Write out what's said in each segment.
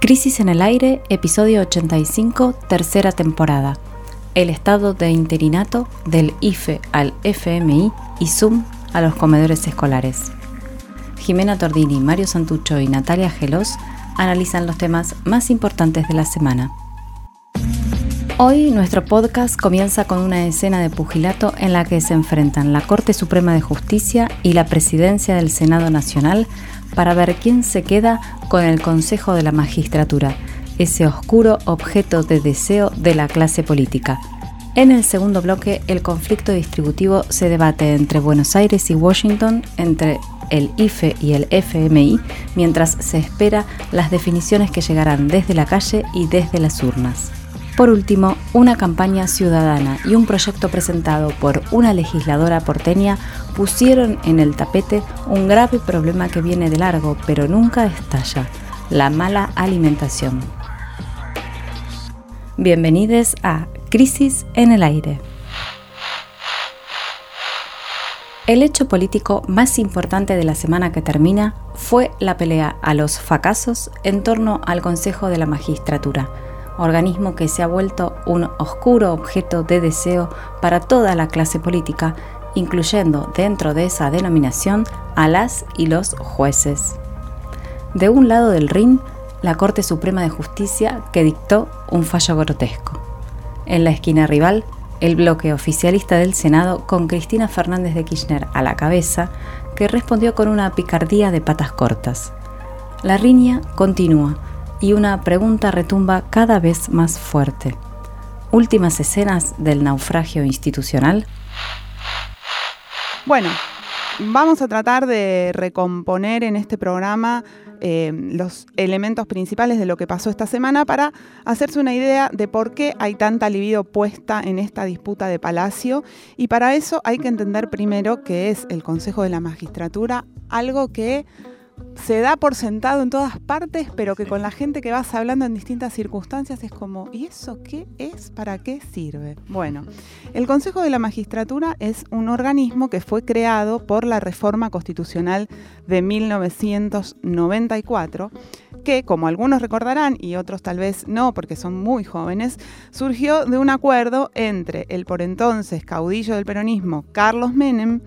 Crisis en el Aire, episodio 85, tercera temporada. El estado de interinato del IFE al FMI y Zoom a los comedores escolares. Jimena Tordini, Mario Santucho y Natalia Gelos analizan los temas más importantes de la semana. Hoy nuestro podcast comienza con una escena de pugilato en la que se enfrentan la Corte Suprema de Justicia y la Presidencia del Senado Nacional para ver quién se queda con el Consejo de la Magistratura, ese oscuro objeto de deseo de la clase política. En el segundo bloque, el conflicto distributivo se debate entre Buenos Aires y Washington, entre el IFE y el FMI, mientras se espera las definiciones que llegarán desde la calle y desde las urnas. Por último, una campaña ciudadana y un proyecto presentado por una legisladora porteña pusieron en el tapete un grave problema que viene de largo pero nunca estalla, la mala alimentación. Bienvenidos a Crisis en el Aire. El hecho político más importante de la semana que termina fue la pelea a los fracasos en torno al Consejo de la Magistratura organismo que se ha vuelto un oscuro objeto de deseo para toda la clase política, incluyendo dentro de esa denominación a las y los jueces. De un lado del ring, la Corte Suprema de Justicia que dictó un fallo grotesco. En la esquina rival, el bloque oficialista del Senado con Cristina Fernández de Kirchner a la cabeza, que respondió con una picardía de patas cortas. La riña continúa y una pregunta retumba cada vez más fuerte. Últimas escenas del naufragio institucional. Bueno, vamos a tratar de recomponer en este programa eh, los elementos principales de lo que pasó esta semana para hacerse una idea de por qué hay tanta libido puesta en esta disputa de Palacio. Y para eso hay que entender primero qué es el Consejo de la Magistratura, algo que se da por sentado en todas partes, pero que con la gente que vas hablando en distintas circunstancias es como, ¿y eso qué es? ¿Para qué sirve? Bueno, el Consejo de la Magistratura es un organismo que fue creado por la reforma constitucional de 1994 que, como algunos recordarán y otros tal vez no porque son muy jóvenes, surgió de un acuerdo entre el por entonces caudillo del peronismo Carlos Menem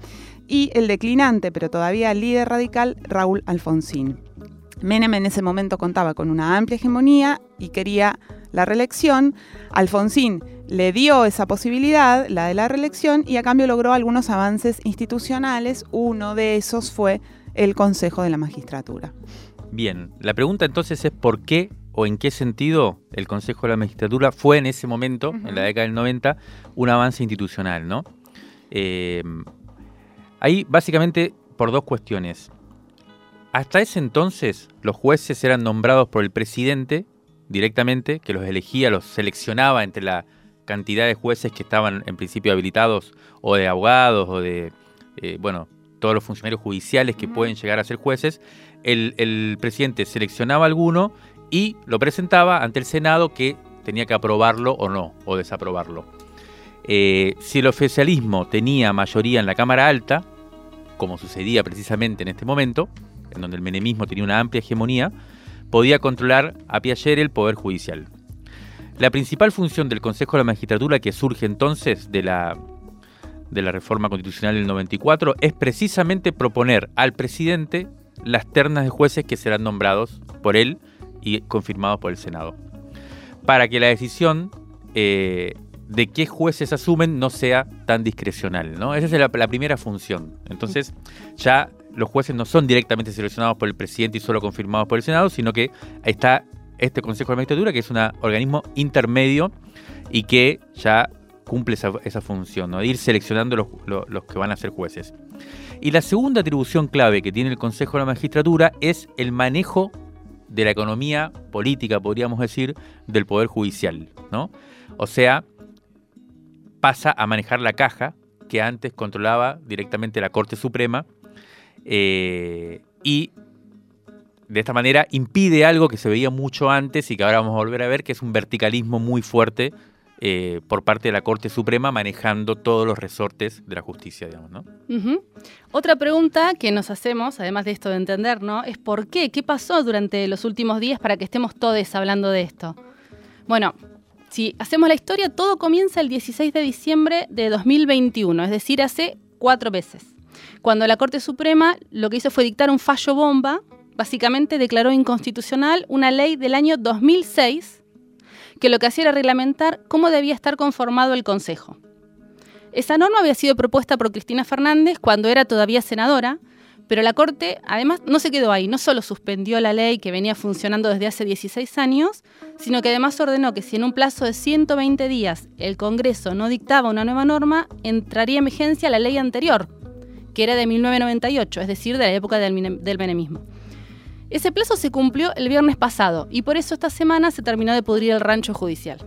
y el declinante, pero todavía líder radical, Raúl Alfonsín. Menem en ese momento contaba con una amplia hegemonía y quería la reelección. Alfonsín le dio esa posibilidad, la de la reelección, y a cambio logró algunos avances institucionales. Uno de esos fue el Consejo de la Magistratura. Bien, la pregunta entonces es por qué o en qué sentido el Consejo de la Magistratura fue en ese momento, en la década del 90, un avance institucional, ¿no? Eh, Ahí básicamente por dos cuestiones. Hasta ese entonces los jueces eran nombrados por el presidente directamente, que los elegía, los seleccionaba entre la cantidad de jueces que estaban en principio habilitados, o de abogados, o de, eh, bueno, todos los funcionarios judiciales que pueden llegar a ser jueces. El, presidente seleccionaba alguno y lo presentaba ante el Senado que tenía que aprobarlo o no, o desaprobarlo. Eh, si el oficialismo tenía mayoría en la Cámara Alta, como sucedía precisamente en este momento, en donde el menemismo tenía una amplia hegemonía, podía controlar a Piaget el poder judicial. La principal función del Consejo de la Magistratura que surge entonces de la, de la reforma constitucional del 94 es precisamente proponer al presidente las ternas de jueces que serán nombrados por él y confirmados por el Senado. Para que la decisión eh, de qué jueces asumen no sea tan discrecional, ¿no? Esa es la, primera función. Entonces, ya los jueces no son directamente seleccionados por el presidente y solo confirmados por el Senado, sino que está este Consejo de Magistratura, que es un organismo intermedio y que ya cumple esa, función, ¿no? de ir seleccionando los, los, que van a ser jueces. Y la segunda atribución clave que tiene el Consejo de la Magistratura es el manejo de la economía política, podríamos decir, del Poder Judicial. ¿no? O sea, pasa a manejar la caja que antes controlaba directamente la Corte Suprema eh, y de esta manera impide algo que se veía mucho antes y que ahora vamos a volver a ver, que es un verticalismo muy fuerte eh, por parte de la Corte Suprema manejando todos los resortes de la justicia, digamos, ¿no? Otra pregunta que nos hacemos, además de esto de entender, ¿no? Es por qué, qué pasó durante los últimos días para que estemos todos hablando de esto. Bueno, si hacemos la historia, todo comienza el 16 de diciembre de 2021, es decir, hace cuatro meses, cuando la Corte Suprema lo que hizo fue dictar un fallo bomba, básicamente declaró inconstitucional una ley del año 2006 que lo que hacía era reglamentar cómo debía estar conformado el Consejo. Esa norma había sido propuesta por Cristina Fernández cuando era todavía senadora, pero la Corte además no se quedó ahí, no solo suspendió la ley que venía funcionando desde hace 16 años, sino que además ordenó que si en un plazo de 120 días el Congreso no dictaba una nueva norma, entraría en vigencia la ley anterior, que era de 1998, es decir, de la época del, del. Ese plazo se cumplió el viernes pasado y por eso esta semana se terminó de pudrir el rancho judicial.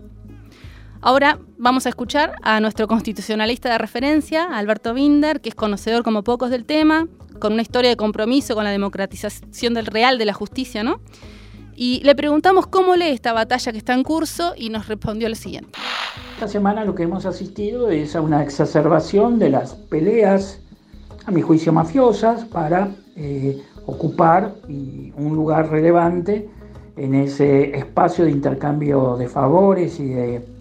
Ahora vamos a escuchar a nuestro constitucionalista de referencia, Alberto Binder, que es conocedor como pocos del tema, con una historia de compromiso con la democratización del real de la justicia, ¿no? Y le preguntamos cómo lee esta batalla que está en curso y nos respondió lo siguiente. Esta semana lo que hemos asistido es a una exacerbación de las peleas, a mi juicio mafiosas, para eh, ocupar un lugar relevante en ese espacio de intercambio de favores y de,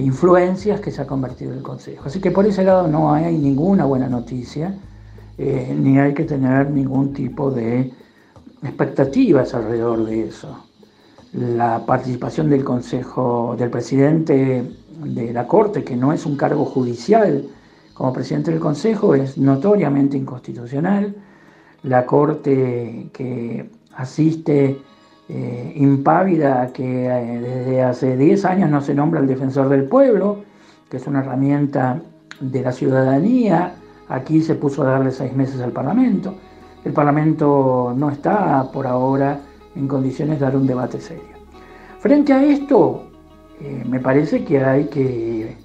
influencias que se ha convertido el Consejo. Así que por ese lado no hay ninguna buena noticia, eh, ni hay que tener ningún tipo de expectativas alrededor de eso. La participación del Consejo, del presidente de la Corte, que no es un cargo judicial como presidente del Consejo, es notoriamente inconstitucional la Corte que asiste eh, impávida que eh, desde hace 10 años no se nombra el defensor del pueblo, que es una herramienta de la ciudadanía. Aquí se puso a darle seis meses al Parlamento. El Parlamento no está por ahora en condiciones de dar un debate serio. Frente a esto, eh, me parece que hay que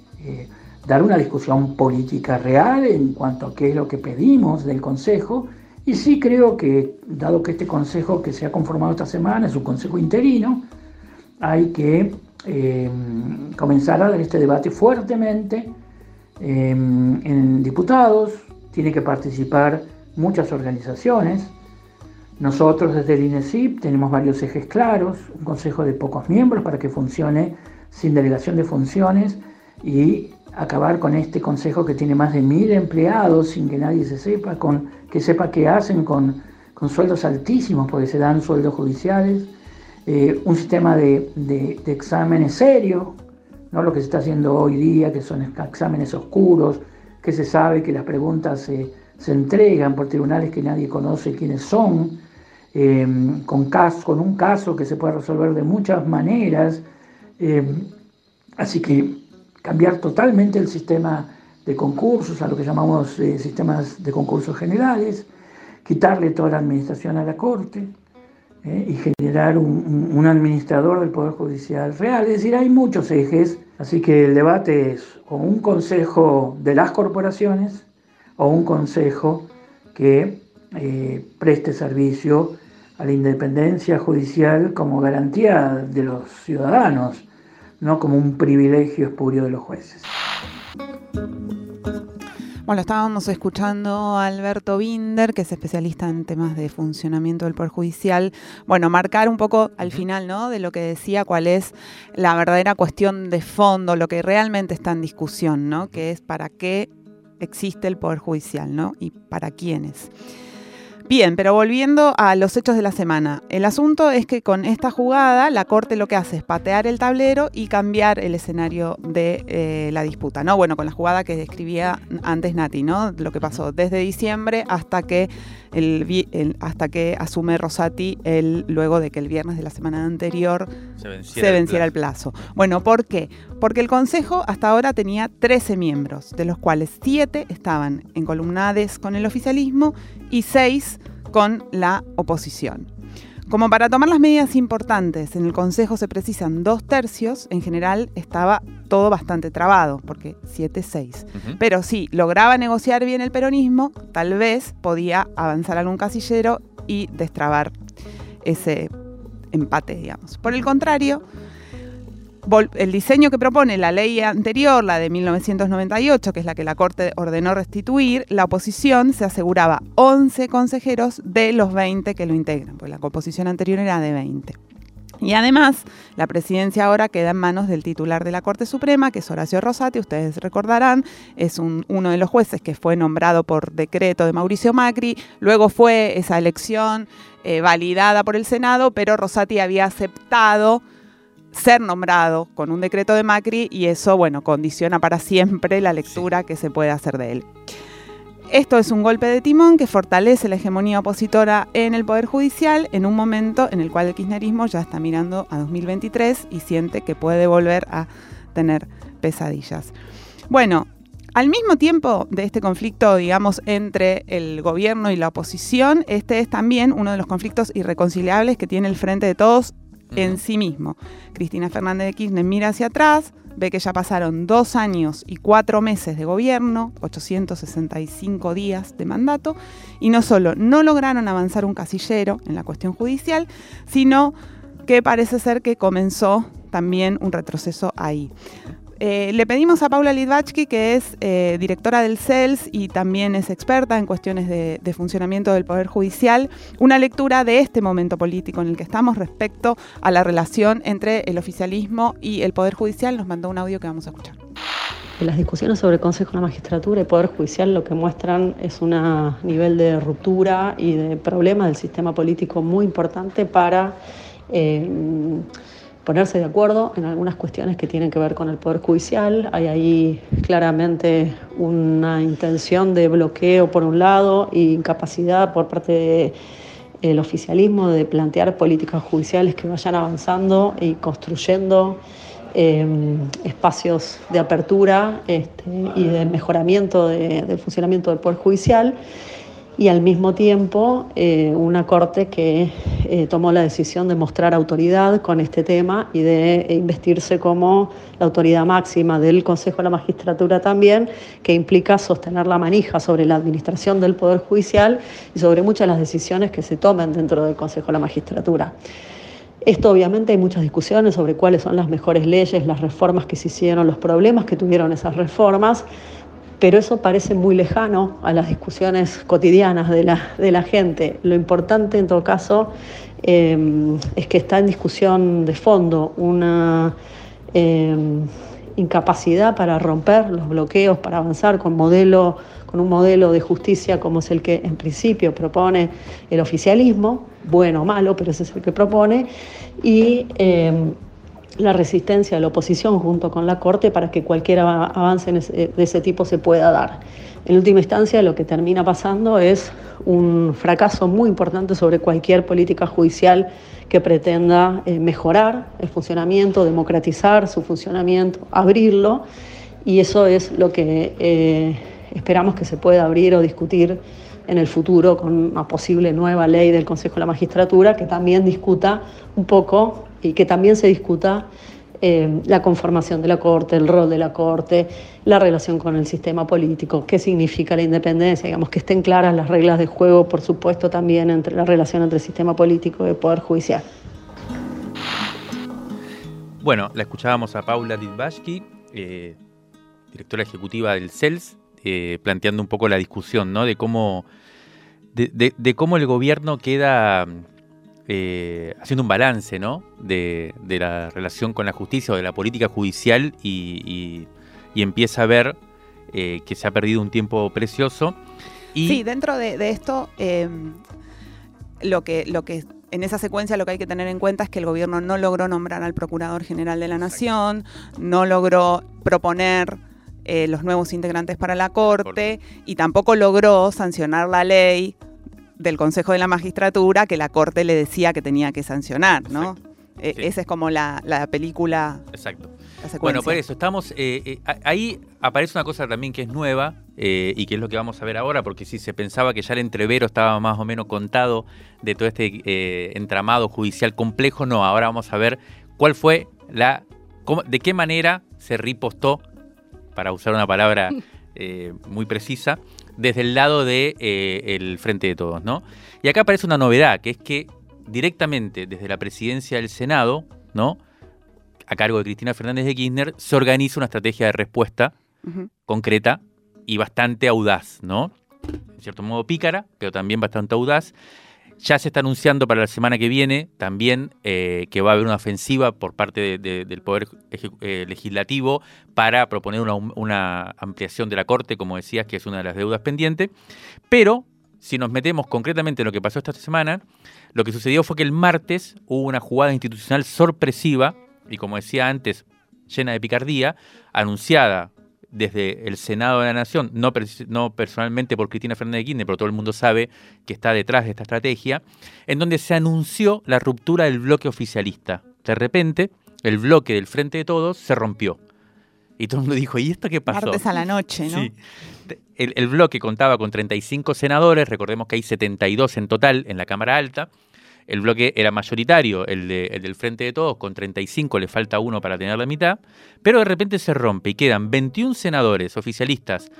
dar una discusión política real en cuanto a qué es lo que pedimos del Consejo y sí creo que, dado que este consejo que se ha conformado esta semana es un consejo interino, hay que eh, comenzar a dar este debate fuertemente eh, en diputados, tiene que participar muchas organizaciones. Nosotros desde el INESIP tenemos varios ejes claros, un consejo de pocos miembros para que funcione sin delegación de funciones y acabar con este consejo que tiene más de mil empleados sin que nadie se sepa, con, que sepa qué hacen con, sueldos altísimos porque se dan sueldos judiciales, eh, un sistema de, exámenes serio, no lo que se está haciendo hoy día, que son exámenes oscuros, que se sabe que las preguntas se, entregan por tribunales que nadie conoce quiénes son, eh, con, caso, con un caso que se puede resolver de muchas maneras. Eh, así que cambiar totalmente el sistema de concursos, a lo que llamamos eh, sistemas de concursos generales, quitarle toda la administración a la Corte eh, y generar un, administrador del Poder Judicial real. Es decir, hay muchos ejes, así que el debate es o un consejo de las corporaciones o un consejo que eh, preste servicio a la independencia judicial como garantía de los ciudadanos no como un privilegio espurio de los jueces. Bueno, estábamos escuchando a Alberto Binder, que es especialista en temas de funcionamiento del Poder Judicial. Bueno, marcar un poco al final, ¿no? De lo que decía, cuál es la verdadera cuestión de fondo, lo que realmente está en discusión, ¿no? Que es para qué existe el Poder Judicial, ¿no? Y para quiénes. Bien, pero volviendo a los hechos de la semana. El asunto es que con esta jugada la Corte lo que hace es patear el tablero y cambiar el escenario de eh, la disputa, ¿no? Bueno, con la jugada que describía antes Nati, ¿no? Lo que pasó desde diciembre hasta que el, hasta que asume Rosati el, luego de que el viernes de la semana anterior se venciera, el, plazo. Bueno, ¿por qué? Porque el Consejo hasta ahora tenía 13 miembros, de los cuales 7 estaban en columnades con el oficialismo y 6 con la oposición. Como para tomar las medidas importantes en el Consejo se precisan dos tercios, en general estaba todo bastante trabado, porque 7-6. Pero si lograba negociar bien el peronismo, tal vez podía avanzar algún casillero y destrabar ese empate, digamos. Por el contrario, el diseño que propone la ley anterior, la de 1998, que es la que la Corte ordenó restituir, la oposición se aseguraba 11 consejeros de los 20 que lo integran, pues la composición anterior era de 20. Y además, la presidencia ahora queda en manos del titular de la Corte Suprema, que es Horacio Rosati, ustedes recordarán, es uno de los jueces que fue nombrado por decreto de Mauricio Macri, luego fue esa elección eh, validada por el Senado, pero Rosati había aceptado ser nombrado con un decreto de Macri y eso, bueno, condiciona para siempre la lectura que se puede hacer de él. Esto es un golpe de timón que fortalece la hegemonía opositora en el Poder Judicial en un momento en el cual el kirchnerismo ya está mirando a 2023 y siente que puede volver a tener pesadillas. Bueno, al mismo tiempo de este conflicto, digamos, entre el gobierno y la oposición, este es también uno de los conflictos irreconciliables que tiene el Frente de Todos en sí mismo. Cristina Fernández de Kirchner mira hacia atrás, ve que ya pasaron dos años y cuatro meses de gobierno, 865 días de mandato, y no solo no lograron avanzar un casillero en la cuestión judicial, sino que parece ser que comenzó también un retroceso ahí. Eh, le pedimos a Paula Lidvatsky, que es eh, directora del CELS y también es experta en cuestiones de, funcionamiento del Poder Judicial, una lectura de este momento político en el que estamos respecto a la relación entre el oficialismo y el Poder Judicial. Nos mandó un audio que vamos a escuchar. Las discusiones sobre el Consejo de la Magistratura y Poder Judicial lo que muestran es un nivel de ruptura y de problema del sistema político muy importante para... Eh, ponerse de acuerdo en algunas cuestiones que tienen que ver con el Poder Judicial. Hay ahí claramente una intención de bloqueo por un lado e incapacidad por parte del oficialismo de plantear políticas judiciales que vayan avanzando y construyendo em, espacios de apertura este, y de mejoramiento del funcionamiento del Poder Judicial y al mismo tiempo eh, una corte que eh, tomó la decisión de mostrar autoridad con este tema y de investirse como la autoridad máxima del Consejo de la Magistratura también, que implica sostener la manija sobre la administración del Poder Judicial y sobre muchas de las decisiones que se tomen dentro del Consejo de la Magistratura. Esto obviamente hay muchas discusiones sobre cuáles son las mejores leyes, las reformas que se hicieron, los problemas que tuvieron esas reformas pero eso parece muy lejano a las discusiones cotidianas de la, gente. Lo importante en todo caso em, es que está en discusión de fondo una em, incapacidad para romper los bloqueos, para avanzar con, modelo, con un modelo de justicia como es el que en principio propone el oficialismo, bueno o malo, pero ese es el que propone, y em, la resistencia de la oposición junto con la Corte para que cualquier avance de ese tipo se pueda dar. En última instancia, lo que termina pasando es un fracaso muy importante sobre cualquier política judicial que pretenda eh, mejorar el funcionamiento, democratizar su funcionamiento, abrirlo, y eso es lo que eh, esperamos que se pueda abrir o discutir en el futuro con una posible nueva ley del Consejo de la Magistratura que también discuta un poco y que también se discuta eh, la conformación de la Corte, el rol de la Corte, la relación con el sistema político, qué significa la independencia, digamos que estén claras las reglas de juego, por supuesto también entre la relación entre el sistema político y el Poder Judicial. Bueno, la escuchábamos a Paula Didbashki, eh, directora ejecutiva del CELS, eh, planteando un poco la discusión ¿no? de, cómo, de cómo el gobierno queda eh, haciendo un balance ¿no? de, la relación con la justicia o de la política judicial y, empieza a ver eh, que se ha perdido un tiempo precioso. Y sí, dentro de, esto, em, lo, que, lo que en esa secuencia lo que hay que tener en cuenta es que el gobierno no logró nombrar al Procurador General de la Nación, no logró proponer eh, los nuevos integrantes para la Corte y tampoco logró sancionar la ley del Consejo de la Magistratura que la Corte le decía que tenía que sancionar, ¿no? E, esa es como la, película. Exacto. bueno, por eso, estamos. Eh, eh, ahí aparece una cosa también que es nueva eh, y que es lo que vamos a ver ahora, porque si se pensaba que ya el entrevero estaba más o menos contado de todo este entramado judicial complejo, no, ahora vamos a ver cuál fue la. de qué manera se ripostó, para usar una palabra muy precisa, desde el lado del de, eh, Frente de Todos, ¿no? Y acá aparece una novedad, que es que directamente desde la presidencia del Senado, ¿no? a cargo de Cristina Fernández de Kirchner, se organiza una estrategia de respuesta concreta y bastante audaz, ¿no? En cierto modo pícara, pero también bastante audaz. Ya se está anunciando para la semana que viene también eh, que va a haber una ofensiva por parte del Poder eh, Legislativo para proponer una, una, ampliación de la Corte, como decías, que es una de las deudas pendientes. Pero si nos metemos concretamente en lo que pasó esta semana, lo que sucedió fue que el martes hubo una jugada institucional sorpresiva y, como decía antes, llena de picardía, anunciada desde el Senado de la Nación, no, no, personalmente por Cristina Fernández de Kirchner, pero todo el mundo sabe que está detrás de esta estrategia, en donde se anunció la ruptura del bloque oficialista. De repente, el bloque del Frente de Todos se rompió. Y todo el mundo dijo, ¿y esto qué pasó? Martes a la noche, ¿no? Sí. El, el, bloque contaba con 35 senadores, recordemos que hay 72 en total en la Cámara Alta, el bloque era mayoritario, el, del Frente de Todos, con 35 le falta uno para tener la mitad, pero de repente se rompe y quedan 21 senadores oficialistas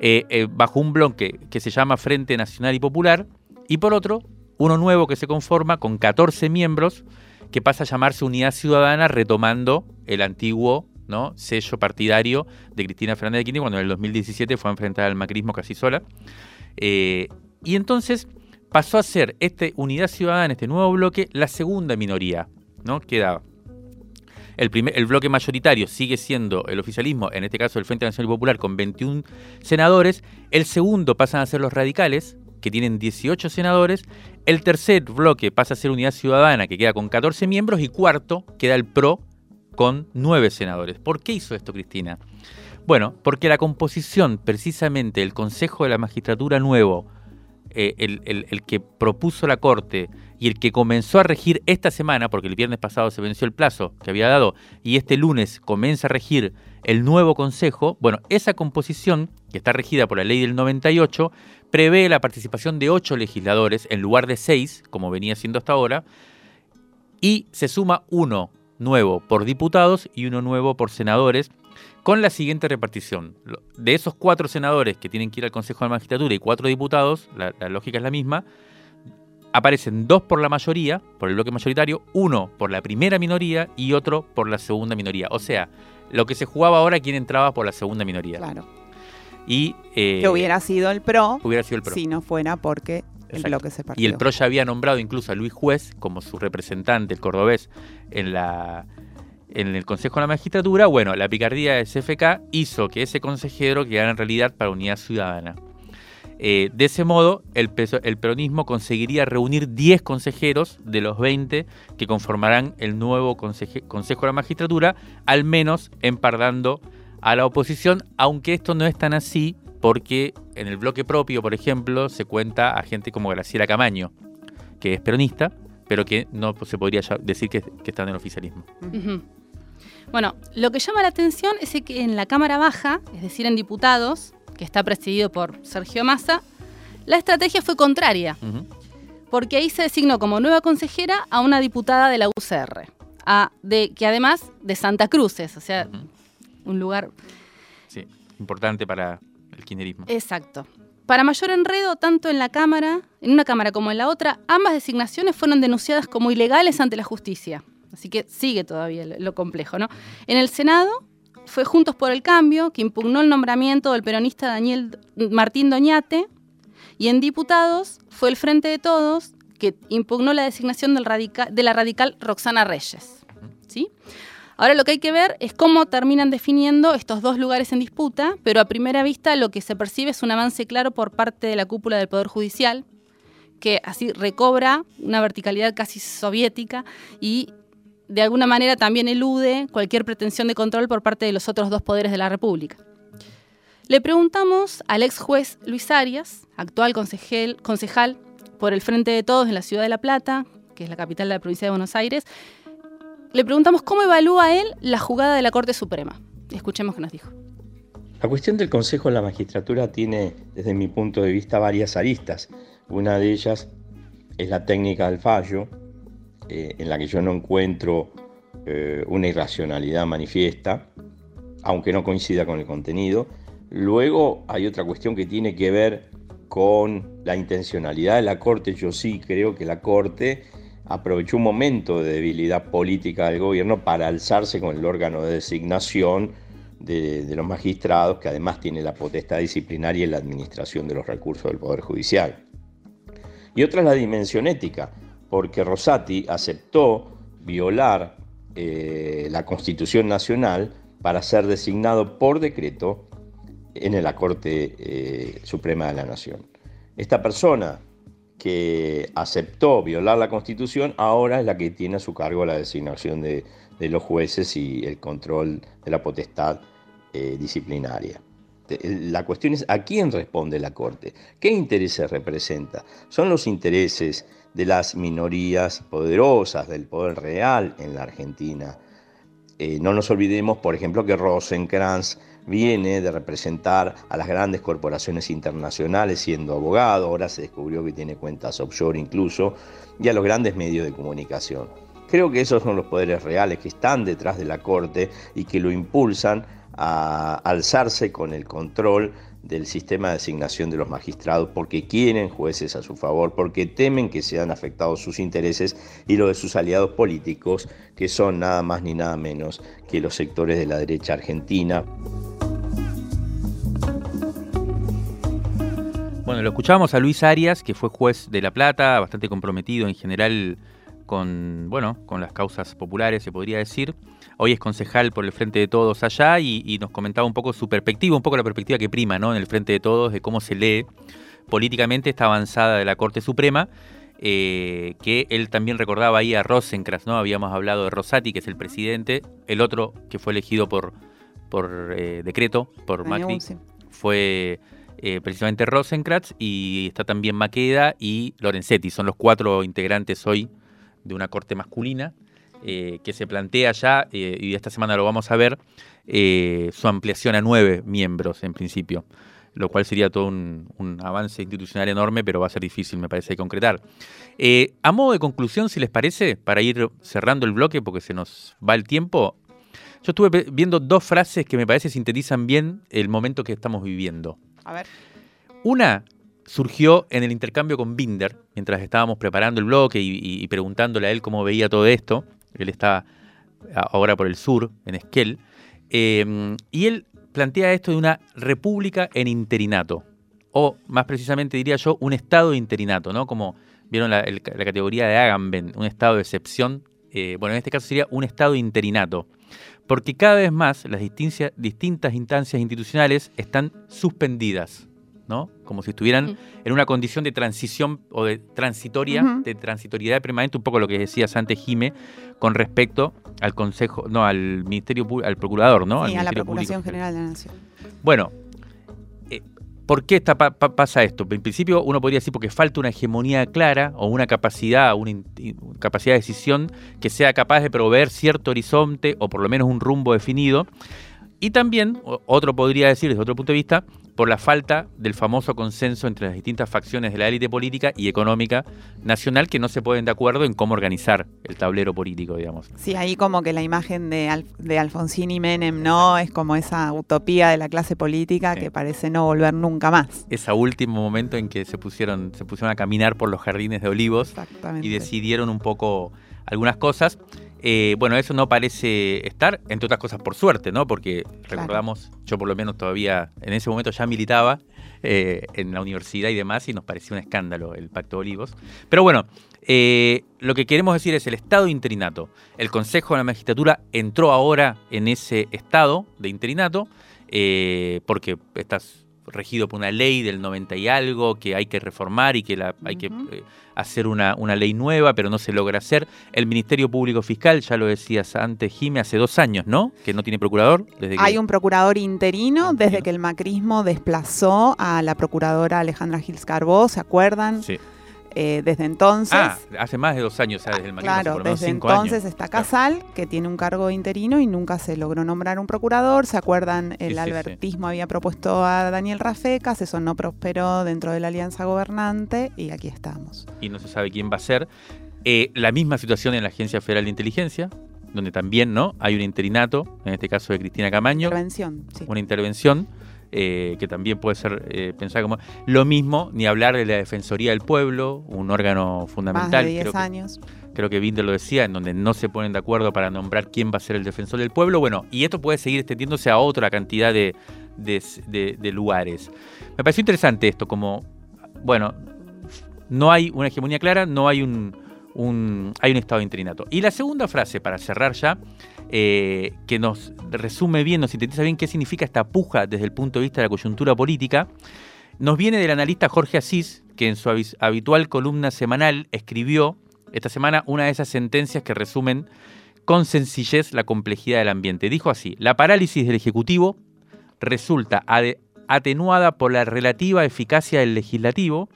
eh, eh, bajo un bloque que se llama Frente Nacional y Popular, y por otro, uno nuevo que se conforma con 14 miembros, que pasa a llamarse Unidad Ciudadana, retomando el antiguo ¿no? sello partidario de Cristina Fernández de Kirchner cuando en el 2017 fue a enfrentar al macrismo casi sola. Eh, y entonces pasó a ser este Unidad Ciudadana, este nuevo bloque, la segunda minoría, ¿no? Quedaba. El, primer, el bloque mayoritario sigue siendo el oficialismo, en este caso el Frente Nacional Popular, con 21 senadores. El segundo pasan a ser los radicales, que tienen 18 senadores. El tercer bloque pasa a ser Unidad Ciudadana, que queda con 14 miembros. Y cuarto queda el PRO, con 9 senadores. ¿Por qué hizo esto Cristina? Bueno, porque la composición precisamente del Consejo de la Magistratura nuevo, eh, el, que propuso la Corte y el que comenzó a regir esta semana, porque el viernes pasado se venció el plazo que había dado, y este lunes comienza a regir el nuevo Consejo, bueno, esa composición, que está regida por la ley del 98, prevé la participación de ocho legisladores en lugar de seis, como venía siendo hasta ahora, y se suma uno nuevo por diputados y uno nuevo por senadores, con la siguiente repartición. De esos cuatro senadores que tienen que ir al Consejo de la Magistratura y cuatro diputados, la, lógica es la misma, aparecen dos por la mayoría, por el bloque mayoritario, uno por la primera minoría y otro por la segunda minoría. O sea, lo que se jugaba ahora, quién entraba por la segunda minoría. Claro. Y, eh, que hubiera sido el PRO, hubiera sido el PRO. si no fuera porque el bloque se partió. Y el PRO ya había nombrado incluso a Luis Juez como su representante, el cordobés, en la en el Consejo de la Magistratura, bueno, la picardía de CFK hizo que ese consejero quedara en realidad para Unidad Ciudadana. Eh, de ese modo, el, peronismo conseguiría reunir 10 consejeros de los 20 que conformarán el nuevo Consejo de la Magistratura, al menos empardando a la oposición, aunque esto no es tan así, porque en el bloque propio, por ejemplo, se cuenta a gente como Graciela Camaño, que es peronista, pero que no se podría decir que, está en el oficialismo. Bueno, lo que llama la atención es que en la Cámara Baja, es decir, en diputados, que está presidido por Sergio Massa, la estrategia fue contraria, porque ahí se designó como nueva consejera a una diputada de la UCR, de, que además de Santa Cruz es, o sea, un lugar... Sí, importante para el kirchnerismo. Exacto. Para mayor enredo, tanto en la Cámara, en una Cámara como en la otra, ambas designaciones fueron denunciadas como ilegales ante la justicia. Así que sigue todavía lo complejo, ¿no? En el Senado fue Juntos por el Cambio, que impugnó el nombramiento del peronista Daniel Martín Doñate, y en diputados fue el Frente de Todos, que impugnó la designación de la radical Roxana Reyes. ¿sí? Ahora lo que hay que ver es cómo terminan definiendo estos dos lugares en disputa, pero a primera vista lo que se percibe es un avance claro por parte de la cúpula del Poder Judicial, que así recobra una verticalidad casi soviética y de alguna manera también elude cualquier pretensión de control por parte de los otros dos poderes de la República. Le preguntamos al ex juez Luis Arias, actual concejal, por el Frente de Todos en la ciudad de La Plata, que es la capital de la provincia de Buenos Aires, le preguntamos cómo evalúa él la jugada de la Corte Suprema. Escuchemos qué nos dijo. La cuestión del Consejo de la Magistratura tiene, desde mi punto de vista, varias aristas. Una de ellas es la técnica del fallo, eh, en la que yo no encuentro eh, una irracionalidad manifiesta, aunque no coincida con el contenido. Luego hay otra cuestión que tiene que ver con la intencionalidad de la Corte. Yo sí creo que la Corte aprovechó un momento de debilidad política del gobierno para alzarse con el órgano de designación de, los magistrados, que además tiene la potestad disciplinaria y la administración de los recursos del Poder Judicial. Y otra es la dimensión ética, porque Rosati aceptó violar eh, la Constitución Nacional para ser designado por decreto en la Corte eh, Suprema de la Nación. Esta persona que aceptó violar la Constitución ahora es la que tiene a su cargo la designación de, los jueces y el control de la potestad eh, disciplinaria. La cuestión es a quién responde la Corte, qué intereses representa. ¿Son los intereses de las minorías poderosas del poder real en la Argentina? Eh, no nos olvidemos, por ejemplo, que Rosenkrantz viene de representar a las grandes corporaciones internacionales siendo abogado, ahora se descubrió que tiene cuentas offshore incluso, y a los grandes medios de comunicación. Creo que esos son los poderes reales que están detrás de la Corte y que lo impulsan a alzarse con el control del sistema de asignación de los magistrados porque quieren jueces a su favor, porque temen que sean afectados sus intereses y los de sus aliados políticos, que son nada más ni nada menos que los sectores de la derecha argentina. Bueno, lo escuchábamos a Luis Arias, que fue juez de La Plata, bastante comprometido en general con, bueno, con las causas populares, se podría decir. Hoy es concejal por el Frente de Todos allá y, nos comentaba un poco su perspectiva, un poco la perspectiva que prima ¿no? en el Frente de Todos, de cómo se lee políticamente esta avanzada de la Corte Suprema. Eh, que él también recordaba ahí a Rosenkrantz, ¿no? Habíamos hablado de Rosati, que es el presidente, el otro que fue elegido por, por eh, decreto, por Macri, fue eh, precisamente Rosenkrantz, y está también Maqueda y Lorenzetti, son los cuatro integrantes hoy de una corte masculina. Eh, que se plantea ya, eh, y esta semana lo vamos a ver, eh, su ampliación a nueve miembros en principio, lo cual sería todo un, avance institucional enorme, pero va a ser difícil, me parece, de concretar. a modo de conclusión, si les parece, para ir cerrando el bloque, porque se nos va el tiempo, yo estuve viendo dos frases que me parece sintetizan bien el momento que estamos viviendo. A ver. Una surgió en el intercambio con Binder, mientras estábamos preparando el bloque y, preguntándole a él cómo veía todo esto. Él está ahora por el sur, en Esquel. Eh, y él plantea esto de una república en interinato. O más precisamente diría yo, un estado de interinato, ¿no? Como vieron la, categoría de Agamben, un estado de excepción. Eh, bueno, en este caso sería un estado interinato. Porque cada vez más las distintas instancias institucionales están suspendidas. Como si estuvieran en una condición de transición o de transitoria, de transitoriedad permanente, un poco lo que decías antes, Jime, con respecto al Consejo, no, al Ministerio al Procurador, ¿no? Sí, a la Procuración General de la Nación. Bueno, eh, ¿por qué pasa esto? En principio uno podría decir porque falta una hegemonía clara o una capacidad, una capacidad de decisión que sea capaz de proveer cierto horizonte o por lo menos un rumbo definido. Y también, otro podría decir desde otro punto de vista, por la falta del famoso consenso entre las distintas facciones de la élite política y económica nacional que no se ponen de acuerdo en cómo organizar el tablero político, digamos. Sí, ahí como que la imagen de, de Alfonsín y Menem, ¿no? Es como esa utopía de la clase política que parece no volver nunca más. Ese último momento en que se pusieron, se pusieron a caminar por los jardines de olivos y decidieron un poco algunas cosas. Eh, bueno, eso no parece estar, entre otras cosas por suerte, ¿no? Porque recordamos, yo por lo menos todavía en ese momento ya militaba eh, en la universidad y demás y nos parecía un escándalo el Pacto de Olivos. Pero bueno, eh, lo que queremos decir es el estado interinato. El Consejo de la Magistratura entró ahora en ese estado de interinato porque estás regido por una ley del 90 y algo que hay que reformar y que la, hay que eh, hacer una, una, ley nueva, pero no se logra hacer. El Ministerio Público Fiscal, ya lo decías antes, Jime, hace dos años, ¿no? Que no tiene procurador. Desde hay un procurador interino desde que el macrismo desplazó a la procuradora Alejandra Gils Carbó, ¿se acuerdan? Sí. Eh, desde entonces. Ah, hace más de dos años, desde el Claro, desde entonces está Casal, que tiene un cargo interino y nunca se logró nombrar un procurador. ¿Se acuerdan? El albertismo había propuesto a Daniel Rafecas, eso no prosperó dentro de la alianza gobernante y aquí estamos. Y no se sabe quién va a ser. Eh, la misma situación en la Agencia Federal de Inteligencia, donde también no hay un interinato, en este caso de Cristina Camaño. Intervención, sí. Una intervención eh, que también puede ser eh, pensada como... Lo mismo, ni hablar de la Defensoría del Pueblo, un órgano fundamental. Más de 10 creo que- años. creo que Binder lo decía, en donde no se ponen de acuerdo para nombrar quién va a ser el defensor del pueblo. Bueno, y esto puede seguir extendiéndose a otra cantidad de, de- de- de lugares. Me pareció interesante esto, como, bueno, no hay una hegemonía clara, no hay un, un- hay un estado de interinato. Y la segunda frase, para cerrar ya, eh, que nos resume bien, nos sintetiza bien qué significa esta puja desde el punto de vista de la coyuntura política, nos viene del analista Jorge Asís, que en su habitual columna semanal escribió esta semana una de esas sentencias que resumen con sencillez la complejidad del ambiente. Dijo así, la parálisis del Ejecutivo resulta atenuada por la relativa eficacia del legislativo,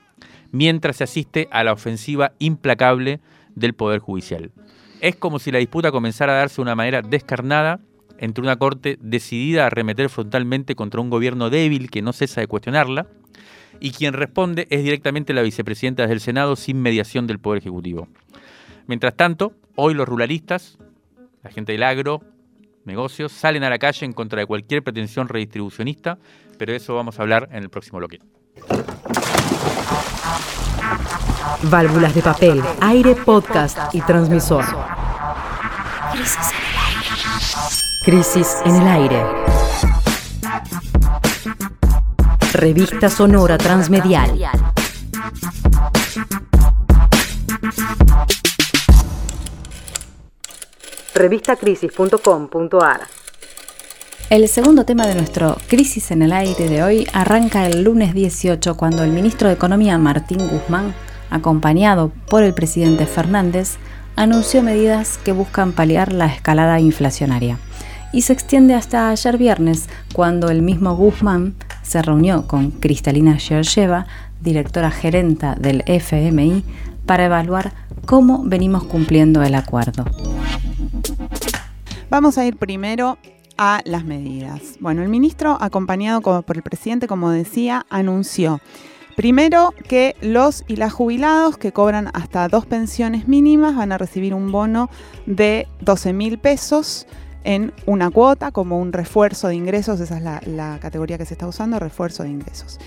mientras se asiste a la ofensiva implacable del Poder Judicial. Es como si la disputa comenzara a darse de una manera descarnada entre una corte decidida a arremeter frontalmente contra un gobierno débil que no cesa de cuestionarla, y quien responde es directamente la vicepresidenta del Senado sin mediación del Poder Ejecutivo. Mientras tanto, hoy los ruralistas, la gente del agro, negocios, salen a la calle en contra de cualquier pretensión redistribucionista, pero de eso vamos a hablar en el próximo bloque. Válvulas de papel, aire, podcast y transmisor. Crisis en el aire. Revista sonora transmedial. Revistacrisis.com.ar El segundo tema de nuestro Crisis en el Aire de hoy arranca el lunes 18 cuando el ministro de Economía Martín Guzmán, acompañado por el presidente Fernández, anunció medidas que buscan paliar la escalada inflacionaria. Y se extiende hasta ayer viernes cuando el mismo Guzmán se reunió con Cristalina Georgieva, directora gerenta del FMI, para evaluar cómo venimos cumpliendo el acuerdo. Vamos a ir primero a las medidas. Bueno, el ministro, acompañado co- por el presidente, como decía, anunció primero que los y las jubilados que cobran hasta dos pensiones mínimas van a recibir un bono de 12 mil pesos en una cuota como un refuerzo de ingresos, esa es la, la categoría que se está usando, refuerzo de ingresos.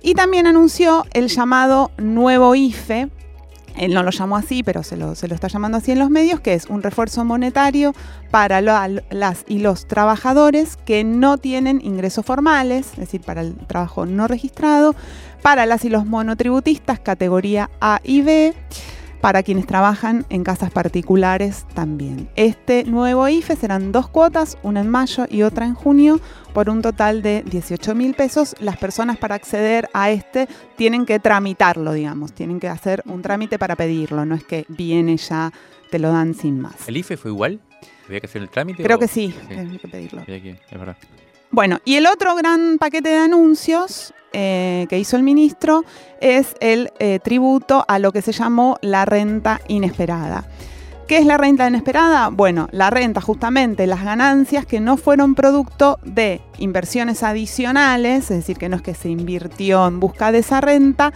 Y también anunció el llamado nuevo IFE, él no lo llamó así, pero se lo, está llamando así en los medios, que es un refuerzo monetario para las y los trabajadores que no tienen ingresos formales, es decir, para el trabajo no registrado, para las y los monotributistas categoría A y B, para quienes trabajan en casas particulares también. Este nuevo IFE serán dos cuotas, una en mayo y otra en junio, por un total de 18 mil pesos. Las personas para acceder a este tienen que tramitarlo, digamos, tienen que hacer un trámite para pedirlo, no es que viene ya, te lo dan sin más. ¿El IFE fue igual? ¿Había que hacer el trámite? Creo o- que sí, hay que pedirlo. Que- es verdad. Bueno, y el otro gran paquete de anuncios eh, que hizo el ministro es el eh, tributo a lo que se llamó la renta inesperada. ¿Qué es la renta inesperada? Bueno, la renta, justamente las ganancias que no fueron producto de inversiones adicionales, es decir, que no es que se invirtió en busca de esa renta,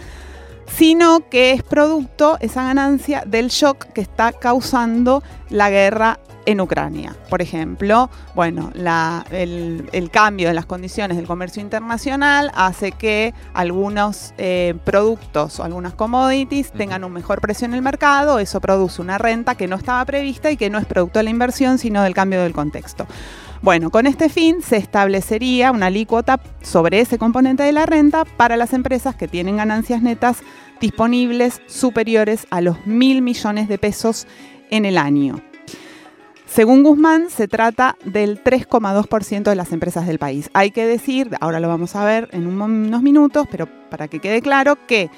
sino que es producto, esa ganancia, del shock que está causando la guerra en Ucrania. Por ejemplo, bueno, la- el, el cambio de las condiciones del comercio internacional hace que algunos eh, productos o algunas commodities tengan un mejor precio en el mercado, eso produce una renta que no estaba prevista y que no es producto de la inversión, sino del cambio del contexto. Bueno, con este fin se establecería una alícuota sobre ese componente de la renta para las empresas que tienen ganancias netas disponibles superiores a los mil millones de pesos en el año. Según Guzmán, se trata del 3,2% de las empresas del país. Hay que decir, ahora lo vamos a ver en unos minutos, pero para que quede claro que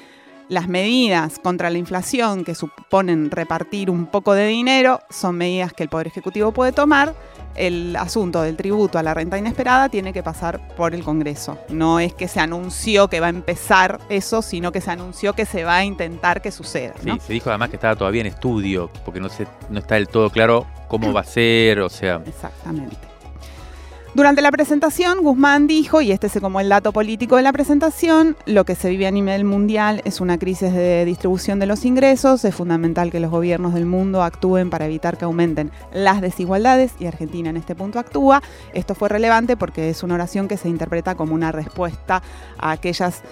las medidas contra la inflación que suponen repartir un poco de dinero son medidas que el Poder Ejecutivo puede tomar. El asunto del tributo a la renta inesperada tiene que pasar por el Congreso. No es que se anunció que va a empezar eso, sino que se anunció que se va a intentar que suceda. Sí, se dijo además que estaba todavía en estudio, porque no, se, no está del todo claro cómo va a ser, o sea, Exactamente. Durante la presentación, Guzmán dijo, y este es como el dato político de la presentación, lo que se vive a nivel mundial es una crisis de distribución de los ingresos, es fundamental que los gobiernos del mundo actúen para evitar que aumenten las desigualdades y Argentina en este punto actúa. Esto fue relevante porque es una oración que se interpreta como una respuesta a aquellos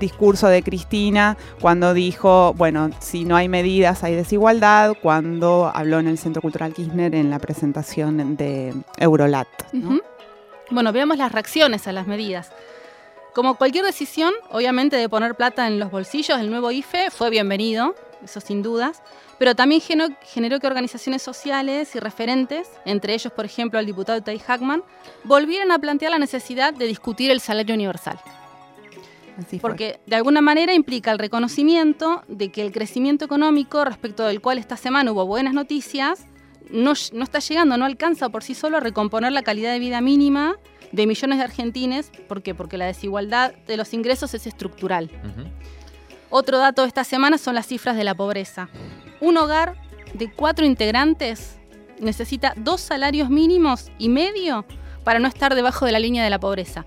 discursos de Cristina cuando dijo, bueno, si no hay medidas hay desigualdad, cuando habló en el Centro Cultural Kirchner en la presentación de Eurolat. Bueno, veamos las reacciones a las medidas. Como cualquier decisión, obviamente de poner plata en los bolsillos, el nuevo IFE fue bienvenido, eso sin dudas, pero también generó, que organizaciones sociales y referentes, entre ellos, por ejemplo, el diputado Tai Hackman, volvieran a plantear la necesidad de discutir el salario universal. Porque de alguna manera implica el reconocimiento de que el crecimiento económico, respecto del cual esta semana hubo buenas noticias, no, está llegando, no alcanza por sí solo a recomponer la calidad de vida mínima de millones de argentines. ¿Por qué? Porque la desigualdad de los ingresos es estructural. Otro dato de esta semana son las cifras de la pobreza. Un hogar de cuatro integrantes necesita dos salarios mínimos y medio para no estar debajo de la línea de la pobreza.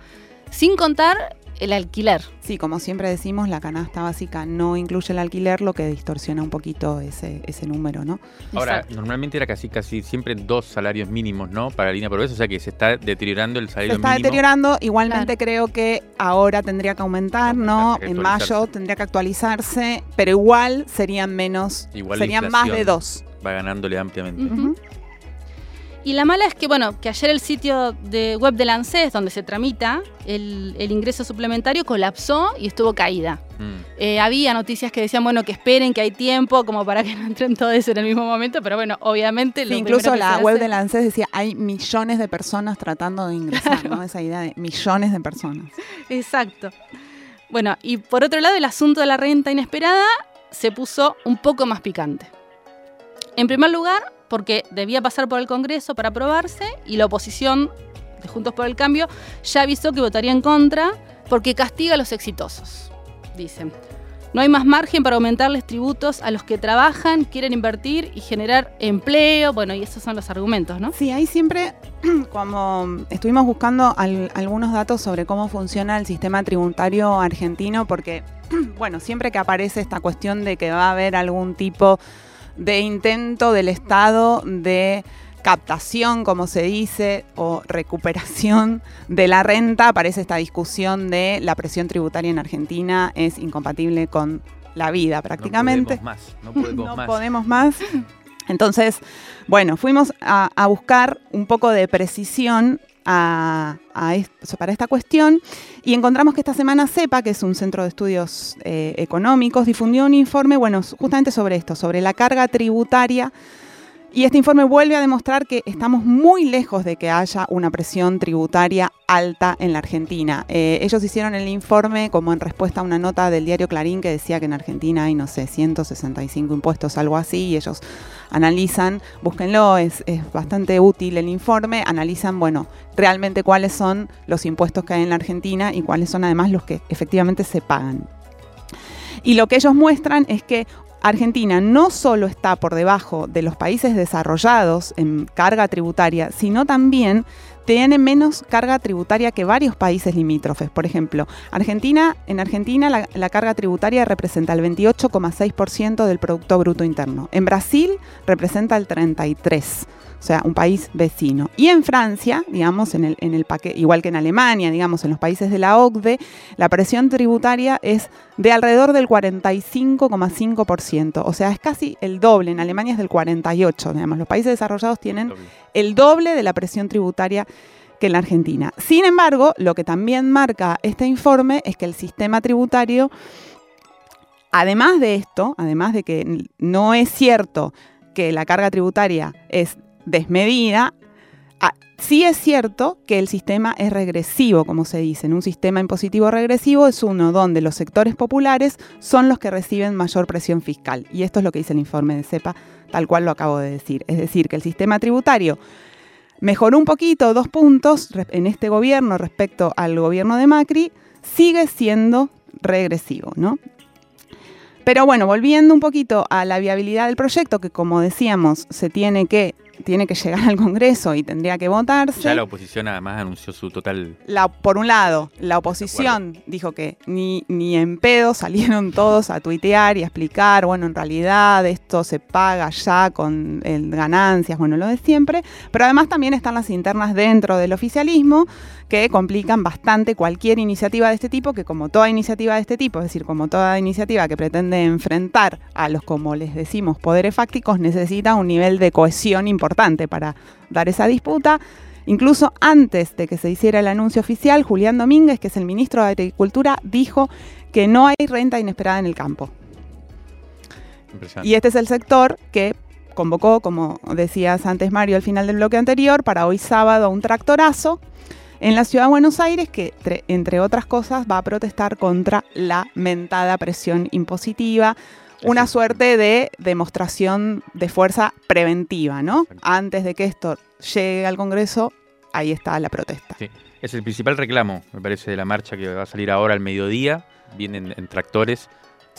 Sin contar el alquiler. Sí, como siempre decimos, la canasta básica no incluye el alquiler, lo que distorsiona un poquito ese, ese número, ¿no? Ahora, normalmente era casi casi siempre dos salarios mínimos, ¿no? Para la línea por eso, o sea que se está deteriorando el salario mínimo. Se está deteriorando, igualmente creo que ahora tendría que aumentar, ¿no? En mayo tendría que actualizarse, pero igual serían menos, serían más de dos. Va ganándole ampliamente. Y la mala es que, bueno, que ayer el sitio de web de ANSES, donde se tramita el, ingreso suplementario, colapsó y estuvo caída. Mm. Eh, había noticias que decían, bueno, que esperen, que hay tiempo, como para que no entren todos en el mismo momento, pero bueno, obviamente... incluso la web de ANSES decía, hay millones de personas tratando de ingresar, ¿no? Esa idea de millones de personas. Exacto. Bueno, y por otro lado, el asunto de la renta inesperada se puso un poco más picante. En primer lugar, porque debía pasar por el Congreso para aprobarse y la oposición de Juntos por el Cambio ya avisó que votaría en contra porque castiga a los exitosos, dicen. No hay más margen para aumentarles tributos a los que trabajan, quieren invertir y generar empleo. Bueno, y esos son los argumentos, ¿no? Sí, ahí siempre, como estuvimos buscando algunos datos sobre cómo funciona el sistema tributario argentino, porque, bueno, siempre que aparece esta cuestión de que va a haber algún tipo intento del Estado de captación, como se dice, o recuperación de la renta, aparece esta discusión de la presión tributaria en Argentina es incompatible con la vida prácticamente. No podemos más. No podemos, no podemos más. Entonces, bueno, fuimos a, a, buscar un poco de precisión a, para esta cuestión y encontramos que esta semana CEPA, que es un centro de estudios eh, económicos, difundió un informe, bueno, justamente sobre esto, sobre la carga tributaria y este informe vuelve a demostrar que estamos muy lejos de que haya una presión tributaria alta en la Argentina. Eh, ellos hicieron el informe como en respuesta a una nota del diario Clarín que decía que en Argentina hay, no sé, 165 impuestos, algo así, y ellos analizan, búsquenlo, es, es bastante útil el informe, analizan, bueno, realmente cuáles son los impuestos que hay en la Argentina y cuáles son además los que efectivamente se pagan. Y lo que ellos muestran es que Argentina no solo está por debajo de los países desarrollados en carga tributaria, sino también tiene menos carga tributaria que varios países limítrofes. Por ejemplo, Argentina, en Argentina la, la carga tributaria representa el 28,6% del Producto Bruto Interno. En Brasil representa el 33% o sea, un país vecino. Y en Francia, digamos, en el, en el paquete, igual que en Alemania, digamos, en los países de la OCDE, la presión tributaria es de alrededor del 45,5%, o sea, es casi el doble, en Alemania es del 48%, digamos, los países desarrollados tienen el doble de la presión tributaria que en la Argentina. Sin embargo, lo que también marca este informe es que el sistema tributario, además de esto, además de que no es cierto que la carga tributaria es desmedida, ah, sí es cierto que el sistema es regresivo, como se dice. En un sistema impositivo regresivo es uno donde los sectores populares son los que reciben mayor presión fiscal. Y esto es lo que dice el informe de CEPA, tal cual lo acabo de decir. Es decir, que el sistema tributario mejoró un poquito, dos puntos, en este gobierno respecto al gobierno de Macri, sigue siendo regresivo, ¿no? Pero bueno, volviendo un poquito a la viabilidad del proyecto, que como decíamos, se tiene que tiene que llegar al Congreso y tendría que votarse. Ya la oposición además anunció su total... La, por un lado, la oposición dijo que ni, ni en pedo salieron todos a tuitear y a explicar, bueno, en realidad esto se paga ya con ganancias, bueno, lo de siempre, pero además también están las internas dentro del oficialismo que complican bastante cualquier iniciativa de este tipo, que como toda iniciativa de este tipo, es decir, como toda iniciativa que pretende enfrentar a los, como les decimos, poderes fácticos, necesita un nivel de cohesión importante para dar esa disputa. Incluso antes de que se hiciera el anuncio oficial, Julián Domínguez, que es el ministro de Agricultura, dijo que no hay renta inesperada en el campo. Y este es el sector que convocó, como decías antes Mario al final del bloque anterior, para hoy sábado un tractorazo en la ciudad de Buenos Aires que, entre otras cosas, va a protestar contra la mentada presión impositiva, una suerte de demostración de fuerza preventiva, ¿no? Antes de que esto llegue al Congreso, ahí está la protesta. Sí. Es el principal reclamo, me parece, de la marcha que va a salir ahora al mediodía. Vienen en tractores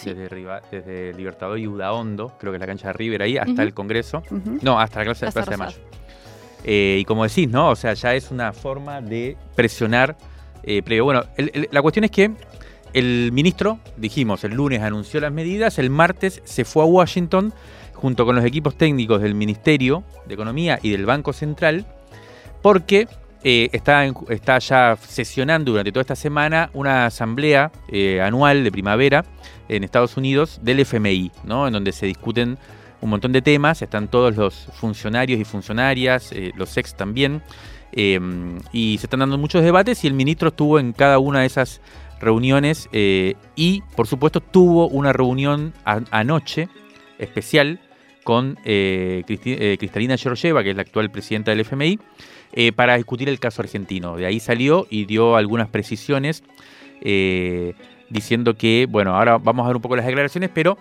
desde, Libertador y Udaondo, creo que es la cancha de River ahí, hasta el Congreso. No, hasta la clase de Plaza de Mayo. Eh, y como decís, ¿no? O sea, ya es una forma de presionar eh, Bueno, la cuestión es que el ministro, dijimos, el lunes anunció las medidas, el martes se fue a Washington junto con los equipos técnicos del Ministerio de Economía y del Banco Central, porque eh, está, está, ya sesionando durante toda esta semana una asamblea anual de primavera en Estados Unidos del FMI, ¿no? en donde se discuten un montón de temas, están todos los funcionarios y funcionarias, eh, los ex también, eh, y se están dando muchos debates y el ministro estuvo en cada una de esas reuniones eh, y por supuesto tuvo una reunión anoche especial con Cristalina Georgieva, que es la actual presidenta del FMI, para discutir el caso argentino. De ahí salió y dio algunas precisiones diciendo que, bueno, ahora vamos a ver un poco las declaraciones, pero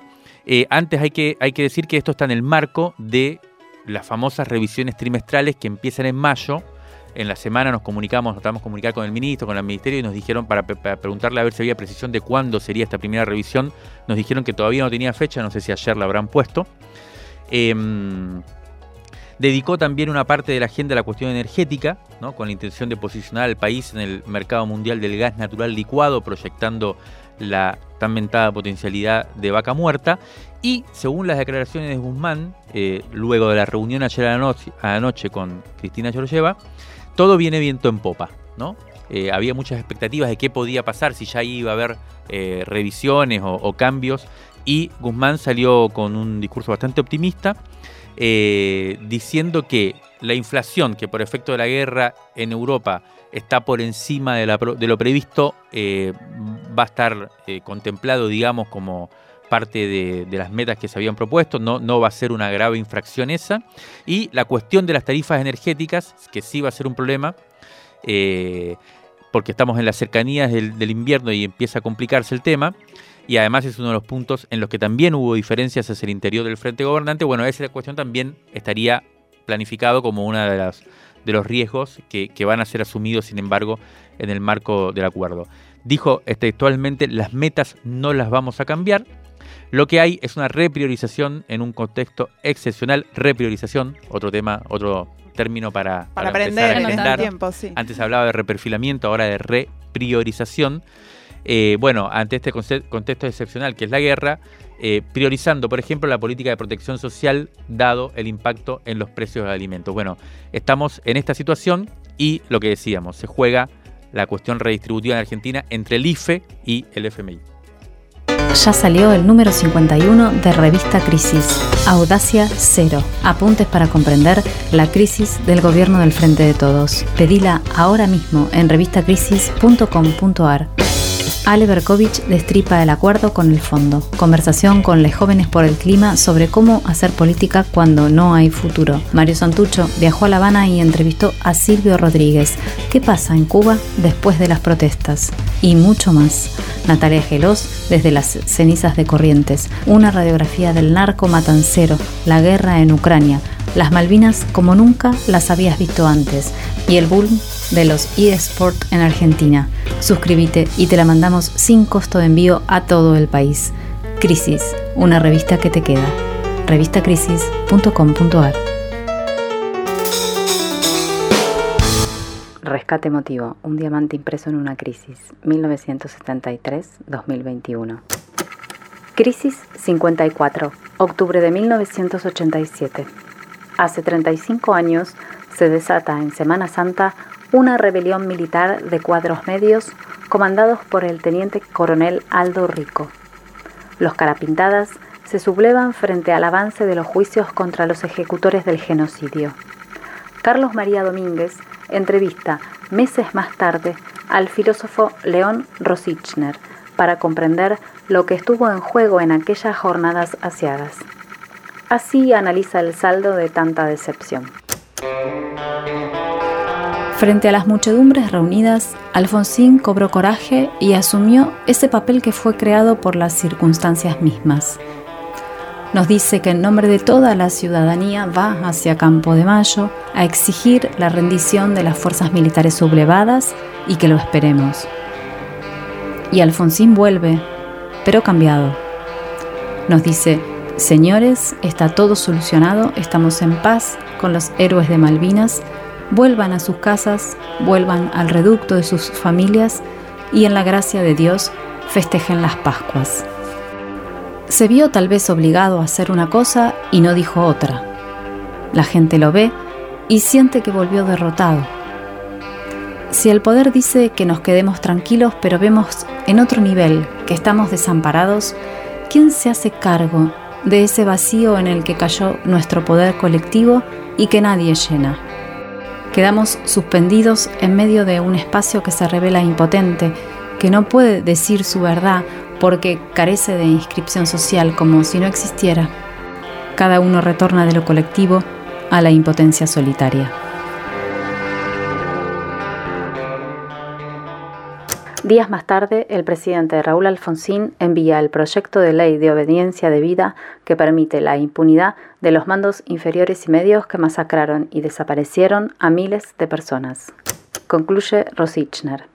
eh, antes hay que, hay que decir que esto está en el marco de las famosas revisiones trimestrales que empiezan en mayo. En la semana nos comunicamos, nos tratamos de comunicar con el ministro, con el ministerio y nos dijeron para, preguntarle a ver si había precisión de cuándo sería esta primera revisión. Nos dijeron que todavía no tenía fecha, no sé si ayer la habrán puesto. Em, dedicó también una parte de la agenda a la cuestión energética, con la intención de posicionar al país en el mercado mundial del gas natural licuado, proyectando la tan mentada potencialidad de vaca muerta. Y según las declaraciones de Guzmán, eh, luego de la reunión ayer a la, noche, con Cristina Georgieva, todo viene viento en popa, ¿no? Eh, había muchas expectativas de qué podía pasar, si ya iba a haber eh, revisiones o, cambios, y Guzmán salió con un discurso bastante optimista, diciendo que la inflación que por efecto de la guerra en Europa está por encima de, lo previsto, eh, va a estar eh, contemplado, digamos, como parte de, las metas que se habían propuesto, no, no va a ser una grave infracción esa. Y la cuestión de las tarifas energéticas, que sí va a ser un problema, eh, porque estamos en las cercanías del, invierno y empieza a complicarse el tema. Y además es uno de los puntos en los que también hubo diferencias hacia el interior del frente gobernante. Bueno, esa cuestión también estaría planificado como una de las de los riesgos que, van a ser asumidos, sin embargo, en el marco del acuerdo. Dijo textualmente, las metas no las vamos a cambiar. Lo que hay es una repriorización en un contexto excepcional. Repriorización, otro tema, otro término para, para, aprender en este tiempo. Sí. Antes hablaba de reperfilamiento, ahora de repriorización. Eh, bueno, ante este contexto excepcional que es la guerra, eh, priorizando, por ejemplo, la política de protección social dado el impacto en los precios de alimentos. Bueno, estamos en esta situación y lo que decíamos, se juega la cuestión redistributiva en Argentina entre el IFE y el FMI. Ya salió el número 51 de Revista Crisis, Audacia Cero. Apuntes para comprender la crisis del gobierno del Frente de Todos. Pedila ahora mismo en revistacrisis.com.ar. Ale Berkovich destripa el acuerdo con el fondo. Conversación con los jóvenes por el clima sobre cómo hacer política cuando no hay futuro. Mario Santucho viajó a La Habana y entrevistó a Silvio Rodríguez. ¿Qué pasa en Cuba después de las protestas? Y mucho más. Natalia Gelos desde las cenizas de Corrientes. Una radiografía del narco matancero, la guerra en Ucrania, las Malvinas como nunca las habías visto antes y el boom de los eSport en Argentina. Suscríbete y te la mandamos sin costo de envío a todo el país. Crisis, una revista que te queda. Revistacrisis.com.ar Rescate emotivo, un diamante impreso en una crisis, 1973-2021. Crisis 54, octubre de 1987. Hace 35 años se desata en Semana Santa una rebelión militar de cuadros medios comandados por el teniente coronel Aldo Rico. Los carapintadas se sublevan frente al avance de los juicios contra los ejecutores del genocidio. Carlos María Domínguez entrevista meses más tarde al filósofo León Rosichner para comprender lo que estuvo en juego en aquellas jornadas asiagas. Así analiza el saldo de tanta decepción. Frente a las muchedumbres reunidas, Alfonsín cobró coraje y asumió ese papel que fue creado por las circunstancias mismas. Nos dice que en nombre de toda la ciudadanía va hacia Campo de Mayo a exigir la rendición de las fuerzas militares sublevadas y que lo esperemos. Y Alfonsín vuelve, pero cambiado. Nos dice, señores, está todo solucionado, estamos en paz con los héroes de Malvinas vuelvan a sus casas, vuelvan al reducto de sus familias y en la gracia de Dios festejen las Pascuas. Se vio tal vez obligado a hacer una cosa y no dijo otra. La gente lo ve y siente que volvió derrotado. Si el poder dice que nos quedemos tranquilos, pero vemos en otro nivel que estamos desamparados, ¿quién se hace cargo de ese vacío en el que cayó nuestro poder colectivo y que nadie llena? Quedamos suspendidos en medio de un espacio que se revela impotente, que no puede decir su verdad porque carece de inscripción social como si no existiera. Cada uno retorna de lo colectivo a la impotencia solitaria. Días más tarde, el presidente Raúl Alfonsín envía el proyecto de ley de obediencia debida que permite la impunidad de los mandos inferiores y medios que masacraron y desaparecieron a miles de personas. Concluye Rosichner.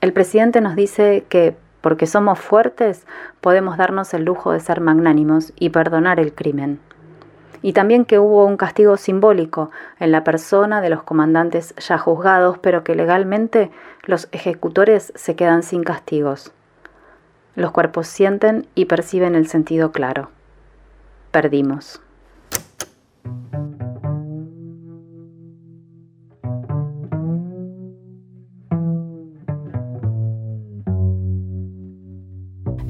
El presidente nos dice que, porque somos fuertes, podemos darnos el lujo de ser magnánimos y perdonar el crimen y también que hubo un castigo simbólico en la persona de los comandantes ya juzgados, pero que legalmente los ejecutores se quedan sin castigos. Los cuerpos sienten y perciben el sentido claro. Perdimos.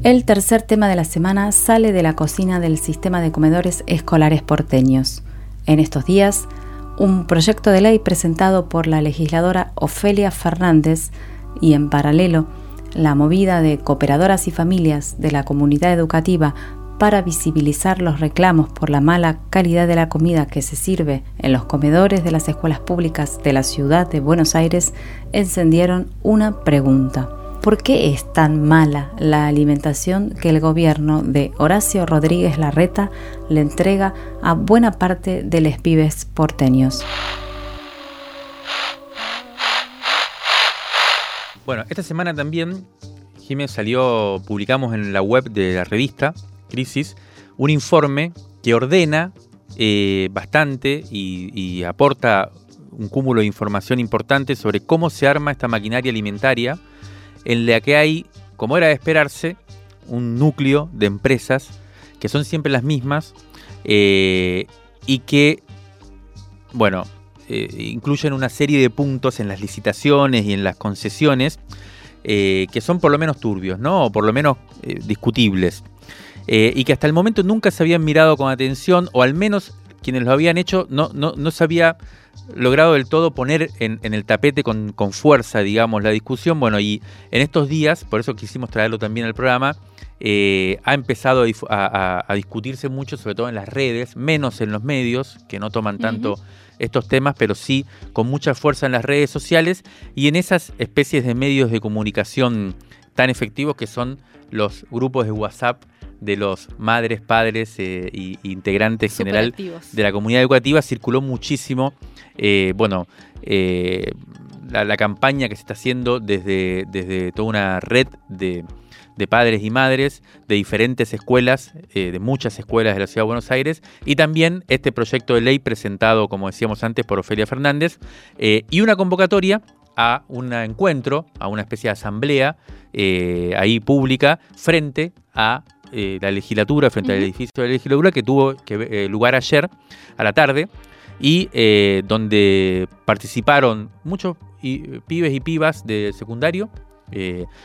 El tercer tema de la semana sale de la cocina del sistema de comedores escolares porteños. En estos días, un proyecto de ley presentado por la legisladora Ofelia Fernández y en paralelo la movida de cooperadoras y familias de la comunidad educativa para visibilizar los reclamos por la mala calidad de la comida que se sirve en los comedores de las escuelas públicas de la ciudad de Buenos Aires, encendieron una pregunta. ¿Por qué es tan mala la alimentación que el gobierno de Horacio Rodríguez Larreta le entrega a buena parte de los pibes porteños? Bueno, esta semana también, Jiménez salió, publicamos en la web de la revista Crisis, un informe que ordena eh, bastante y aporta un cúmulo de información importante sobre cómo se arma esta maquinaria alimentaria en la que hay, como era de esperarse, un núcleo de empresas que son siempre las mismas eh, y que, bueno, eh, incluyen una serie de puntos en las licitaciones y en las concesiones eh, que son por lo menos turbios, ¿no? O por lo menos discutibles. y que hasta el momento nunca se habían mirado con atención, o al menos quienes lo habían hecho no, no, no se había logrado del todo poner en, el tapete con, fuerza, digamos, la discusión. Bueno, y en estos días, por eso quisimos traerlo también al programa, eh, ha empezado a, discutirse mucho, sobre todo en las redes, menos en los medios, que no toman tanto estos temas, pero sí con mucha fuerza en las redes sociales y en esas especies de medios de comunicación tan efectivos que son los grupos de WhatsApp de los madres, padres e integrantes general de la comunidad educativa circuló muchísimo. Eh, bueno, eh, la, campaña que se está haciendo desde, desde toda una red de, padres y madres de diferentes escuelas, de muchas escuelas de la Ciudad de Buenos Aires, y también este proyecto de ley presentado, como decíamos antes, por Ofelia Fernández, y una convocatoria a un encuentro, a una especie de asamblea eh, ahí pública frente a eh, la legislatura, frente al edificio de la legislatura que tuvo que, eh, lugar ayer a la tarde y eh, donde participaron muchos y- pibes y pibas de secundario.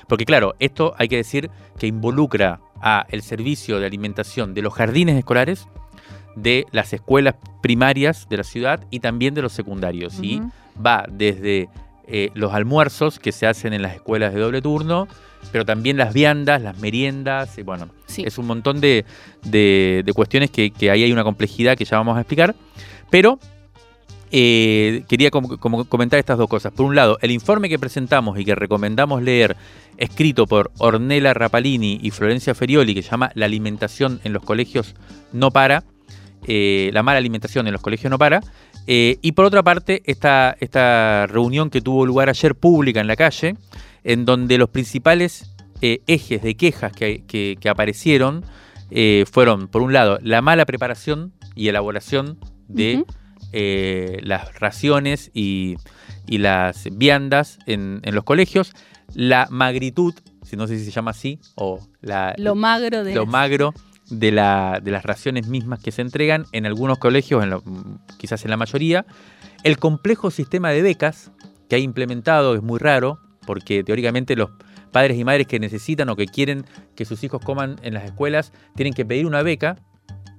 porque claro, esto hay que decir que involucra a el servicio de alimentación de los jardines escolares, de las escuelas primarias de la ciudad y también de los secundarios. Y va desde eh, los almuerzos que se hacen en las escuelas de doble turno, pero también las viandas, las meriendas, y bueno, Sí. es un montón de, de- de cuestiones que, que ahí hay una complejidad que ya vamos a explicar. Pero eh, quería com- comentar estas dos cosas. Por un lado, el informe que presentamos y que recomendamos leer, escrito por Ornella Rapalini y Florencia Ferioli, que se llama La alimentación en los colegios no para, eh, la mala alimentación en los colegios no para. Eh, y por otra parte, esta, esta reunión que tuvo lugar ayer pública en la calle, en donde los principales eh, ejes de quejas que, que- que aparecieron eh, fueron, por un lado, la mala preparación y elaboración de las raciones y, y las viandas en, en los colegios, la magritud, si no sé si se llama así, o la, Lo magro de lo las- magro de, la- de las raciones mismas que se entregan en algunos colegios, en lo- quizás en la mayoría. El complejo sistema de becas que ha implementado es muy raro, porque teóricamente los padres y madres que necesitan o que quieren que sus hijos coman en las escuelas tienen que pedir una beca,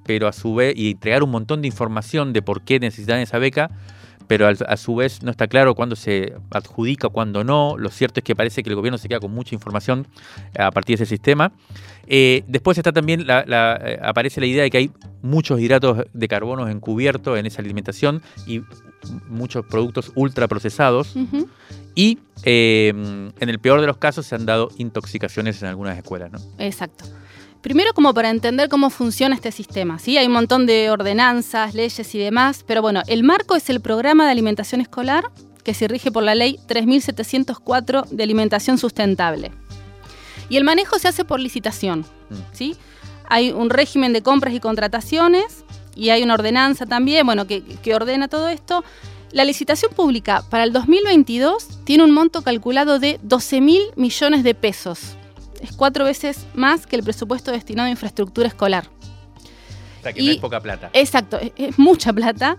pero a su vez, y entregar un montón de información de por qué necesitan esa beca, pero al- a su vez no está claro cuándo se adjudica, cuándo no. Lo cierto es que parece que el gobierno se queda con mucha información a partir de ese sistema. Eh, después está también la, la- eh, aparece la idea de que hay muchos hidratos de carbono encubiertos en esa alimentación y muchos productos ultraprocesados. Ujú. Y eh, en el peor de los casos se han dado intoxicaciones en algunas escuelas. ¿no? Exacto. Primero como para entender cómo funciona este sistema, ¿sí? Hay un montón de ordenanzas, leyes y demás, pero bueno, el marco es el programa de alimentación escolar que se rige por la ley 3704 de alimentación sustentable. Y el manejo se hace por licitación, ¿sí? Hay un régimen de compras y contrataciones y hay una ordenanza también, bueno, que, que ordena todo esto. La licitación pública para el 2022 tiene un monto calculado de 12 mil millones de pesos. Es cuatro veces más que el presupuesto destinado a infraestructura escolar. O sea que Y- no es poca plata. Exacto, es, es mucha plata.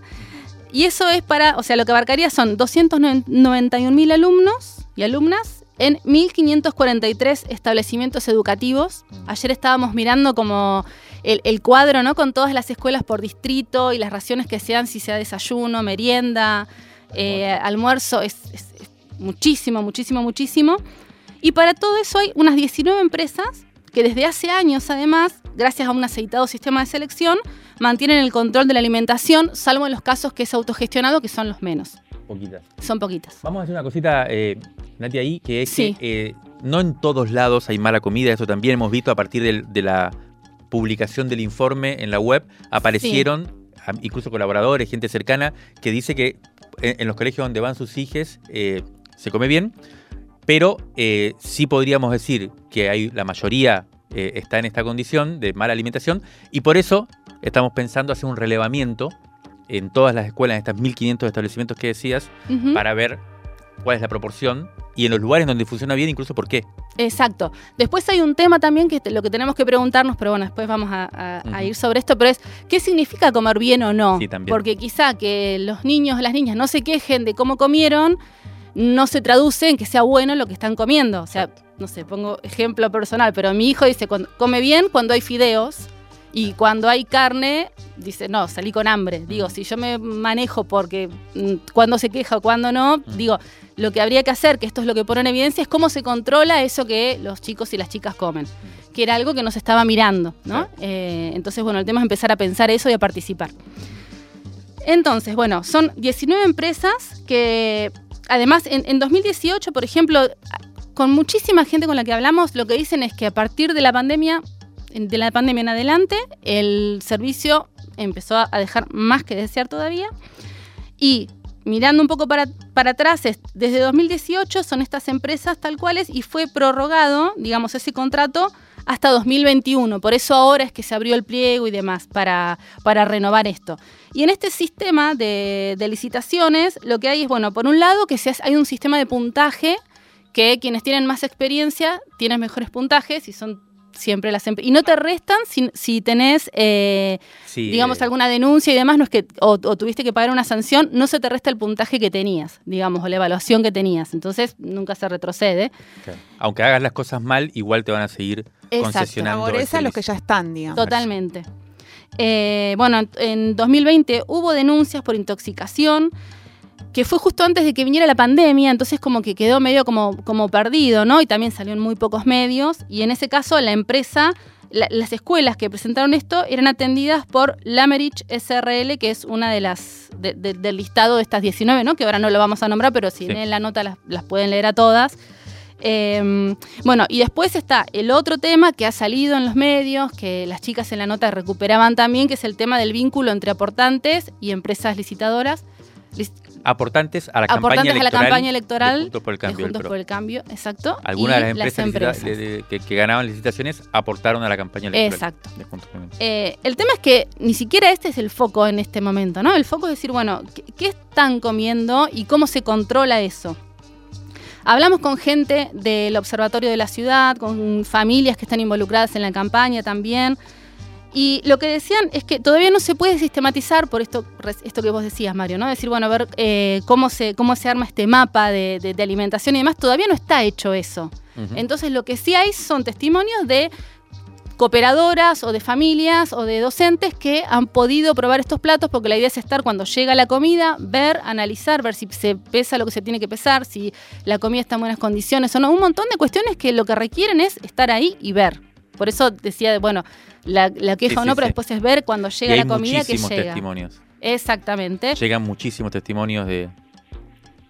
Y eso es para, o sea, lo que abarcaría son 291 mil alumnos y alumnas en 1.543 establecimientos educativos. Ayer estábamos mirando como el, el cuadro, ¿no? Con todas las escuelas por distrito y las raciones que se dan, si sea desayuno, merienda, eh, almuerzo, es, es- es muchísimo, muchísimo, muchísimo. Y para todo eso hay unas 19 empresas que desde hace años, además, gracias a un aceitado sistema de selección, mantienen el control de la alimentación, salvo en los casos que es autogestionado, que son los menos. Poquitas. Son poquitas. Vamos a hacer una cosita, eh, Nati, ahí, que es Sí. que eh, no en todos lados hay mala comida. Eso también hemos visto a partir de la publicación del informe en la web. Aparecieron incluso colaboradores, gente cercana, que dice que en, en los colegios donde van sus hijos eh, se come bien, pero eh, sí podríamos decir que hay la mayoría eh, está en esta condición de mala alimentación y por eso estamos pensando hacer un relevamiento en todas las escuelas, en estas 1.500 establecimientos que decías, para ver cuál es la proporción y en los lugares donde funciona bien, incluso por qué. Exacto. Después hay un tema también que lo que tenemos que preguntarnos, pero bueno, después vamos a, a- ir sobre esto, pero es ¿qué significa comer bien o no? Sí, también. Porque quizá que los niños, las niñas no se quejen de cómo comieron, no se traduce en que sea bueno lo que están comiendo. O sea, no sé, pongo ejemplo personal, pero mi hijo dice, cuando, come bien cuando hay fideos y cuando hay carne, dice, no, salí con hambre. Digo, si yo me manejo porque mm, cuando se queja o cuando no, digo, lo que habría que hacer, que esto es lo que pone en evidencia, es cómo se controla eso que los chicos y las chicas comen, que era algo que no se estaba mirando, ¿no? Eh, entonces, bueno, el tema es empezar a pensar eso y a participar. Entonces, bueno, son 19 empresas que, además, en, en 2018, por ejemplo, con muchísima gente con la que hablamos, lo que dicen es que a partir de la pandemia, de la pandemia en adelante, el servicio empezó a dejar más que desear todavía. Y mirando un poco para, para atrás, es- desde 2018 son estas empresas tal cuales y fue prorrogado, digamos, ese contrato hasta 2021. Por eso ahora es que se abrió el pliego y demás para, para renovar esto. Y en este sistema de, licitaciones, lo que hay es, bueno, por un lado, que se, hay un sistema de puntaje que quienes tienen más experiencia tienen mejores puntajes y son siempre las empresas. Y no te restan si, si tenés, eh, digamos, alguna denuncia y demás, no es que, o, tuviste que pagar una sanción, no se te resta el puntaje que tenías, digamos, o la evaluación que tenías. Entonces, nunca se retrocede. Aunque hagas las cosas mal, igual te van a seguir concesionando. Favorece a los que ya están, digamos. Totalmente. Eh, bueno, en 2020 hubo denuncias por intoxicación que fue justo antes de que viniera la pandemia, entonces como que quedó medio como, como perdido, ¿no? Y también salió en muy pocos medios. Y en ese caso la empresa, las escuelas que presentaron esto eran atendidas por Lamerich SRL, que es una de las del listado de estas 19, ¿no? Que ahora no lo vamos a nombrar, pero si leen la nota las, pueden leer a todas. Em, bueno, y después está el otro tema que ha salido en los medios, que las chicas en la nota recuperaban también, que es el tema del vínculo entre aportantes y empresas licitadoras aportantes a la campaña electoral. a la campaña electoral. Juntos por el Cambio. Juntos por el Cambio, exacto. Algunas de las empresas, que, ganaban licitaciones aportaron a la campaña electoral. Exacto. Eh, el tema es que ni siquiera este es el foco en este momento, ¿no? El foco es decir, bueno, ¿qué, están comiendo y cómo se controla eso? Hablamos con gente del Observatorio de la Ciudad, con familias que están involucradas en la campaña también. Y lo que decían es que todavía no se puede sistematizar por esto, esto que vos decías, Mario, ¿no? Decir, bueno, a ver eh, cómo, se, cómo se arma este mapa de, alimentación y demás, todavía no está hecho eso. Entonces lo que sí hay son testimonios de cooperadoras o de familias o de docentes que han podido probar estos platos porque la idea es estar cuando llega la comida, ver, analizar, ver si se pesa lo que se tiene que pesar, si la comida está en buenas condiciones o no. Un montón de cuestiones que lo que requieren es estar ahí y ver. Por eso decía, bueno, la, queja o no, pero después es ver cuando llega la comida que llega. testimonios. Exactamente. Llegan muchísimos testimonios de...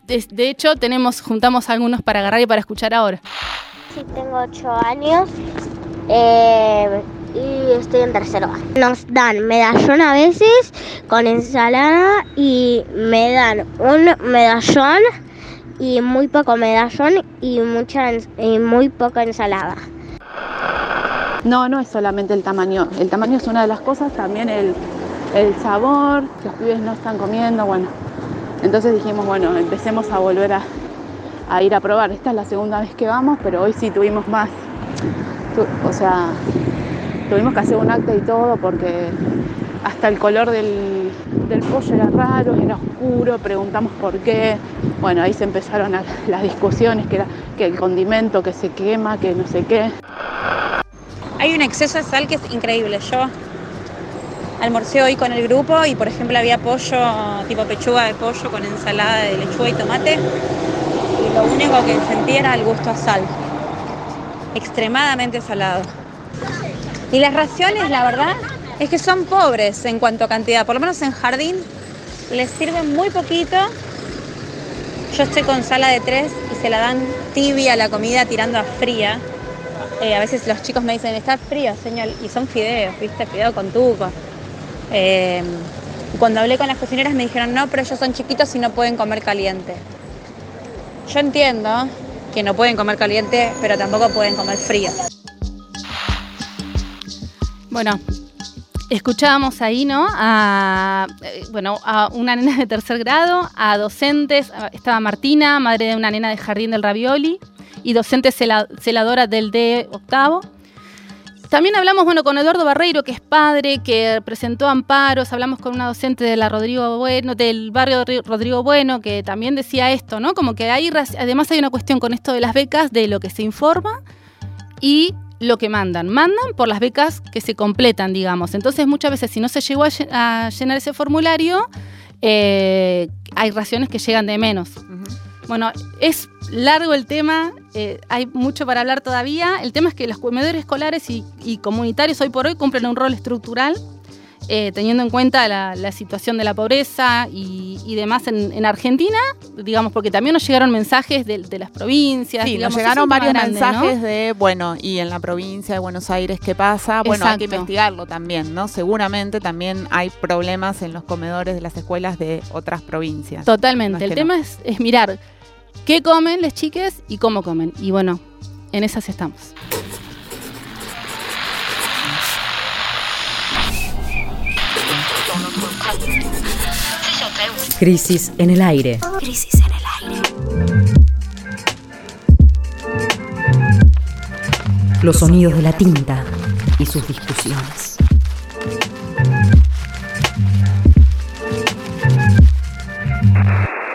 de... hecho, tenemos, juntamos algunos para agarrar y para escuchar ahora. Sí, tengo ocho años eh, y estoy en tercero Nos dan medallón a veces con ensalada y me dan un medallón y muy poco medallón y muy poca ensalada. No, no es solamente el tamaño. El tamaño es una de las cosas, también el, sabor, los pibes no están comiendo, bueno. Entonces dijimos, bueno, empecemos a volver a, ir a probar. Esta es la segunda vez que vamos, pero hoy sí tuvimos más. O sea, tuvimos que hacer un acta y todo porque hasta el color del, pollo era raro, era oscuro, preguntamos por qué. Bueno, ahí se empezaron las discusiones, que, que el condimento que se quema, que no sé qué. Hay un exceso de sal que es increíble. Yo almorcé hoy con el grupo y por ejemplo había pollo, tipo pechuga de pollo con ensalada de lechuga y tomate. Y lo único que sentí era el gusto a sal. Extremadamente salado. Y las raciones, la verdad, es que son pobres en cuanto a cantidad. Por lo menos en jardín les sirven muy poquito. Yo estoy con sala de tres y se la dan tibia la comida tirando a fría. Eh, a veces los chicos me dicen, está frío, señor, y son fideos, ¿viste? Fideo con tuco. Eh, cuando hablé con las cocineras me dijeron, no, pero ellos son chiquitos y no pueden comer caliente. Yo entiendo que no pueden comer caliente, pero tampoco pueden comer frío. Bueno, escuchábamos ahí, ¿no? A, eh, bueno, a una nena de tercer grado, a docentes, estaba Martina, madre de una nena de jardín del Ravioli, y docente celadora del D octavo. También hablamos bueno, con Eduardo Barreiro, que es padre, que presentó amparos, hablamos con una docente de la Rodrigo Bueno, del barrio Rodrigo Bueno, que también decía esto, ¿no? Como que hay, además hay una cuestión con esto de las becas, de lo que se informa y lo que mandan. Mandan por las becas que se completan, digamos. Entonces, muchas veces, si no se llegó a, llenar ese formulario, eh, hay raciones que llegan de menos. Bueno, es largo el tema, eh, hay mucho para hablar todavía. El tema es que los comedores escolares y, comunitarios hoy por hoy cumplen un rol estructural, eh, teniendo en cuenta la, situación de la pobreza y, demás en, Argentina, digamos, porque también nos llegaron mensajes de, las provincias. Sí, nos llegaron varios mensajes de, bueno, y en la provincia de Buenos Aires, ¿qué pasa? Bueno, hay que investigarlo también, ¿no? Seguramente también hay problemas en los comedores de las escuelas de otras provincias. Totalmente. el tema es, es mirar qué comen las chiques y cómo comen. Y bueno, en esas estamos. Crisis en el aire. Crisis en el aire. Los sonidos de la tinta y sus discusiones.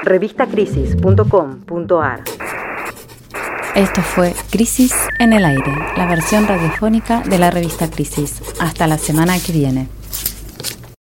Revistacrisis.com.ar Esto fue Crisis en el aire, la versión radiofónica de la revista Crisis. Hasta la semana que viene.